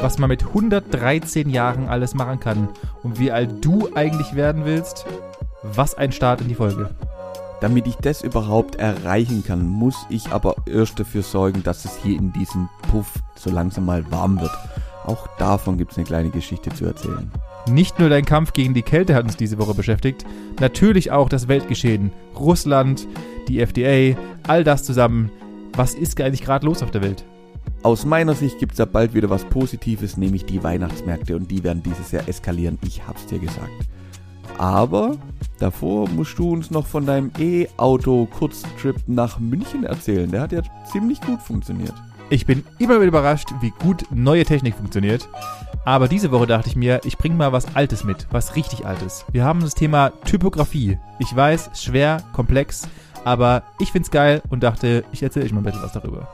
was man mit 113 Jahren alles machen kann und wie alt du eigentlich werden willst. Was ein Start in die Folge. Damit ich das überhaupt erreichen kann, muss ich aber erst dafür sorgen, dass es hier in diesem Puff so langsam mal warm wird. Auch davon gibt es eine kleine Geschichte zu erzählen. Nicht nur dein Kampf gegen die Kälte hat uns diese Woche beschäftigt, natürlich auch das Weltgeschehen. Russland, die FDA, all das zusammen. Was ist eigentlich gerade los auf der Welt? Aus meiner Sicht gibt es da bald wieder was Positives, nämlich die Weihnachtsmärkte und die werden dieses Jahr eskalieren. Ich hab's dir gesagt. Aber davor musst du uns noch von deinem E-Auto-Kurztrip nach München erzählen. Der hat ja ziemlich gut funktioniert. Ich bin immer wieder überrascht, wie gut neue Technik funktioniert. Aber diese Woche dachte ich mir, ich bringe mal was Altes mit, was richtig Altes. Wir haben das Thema Typografie. Ich weiß, schwer, komplex, aber ich find's geil und dachte, ich erzähle euch mal ein bisschen was darüber.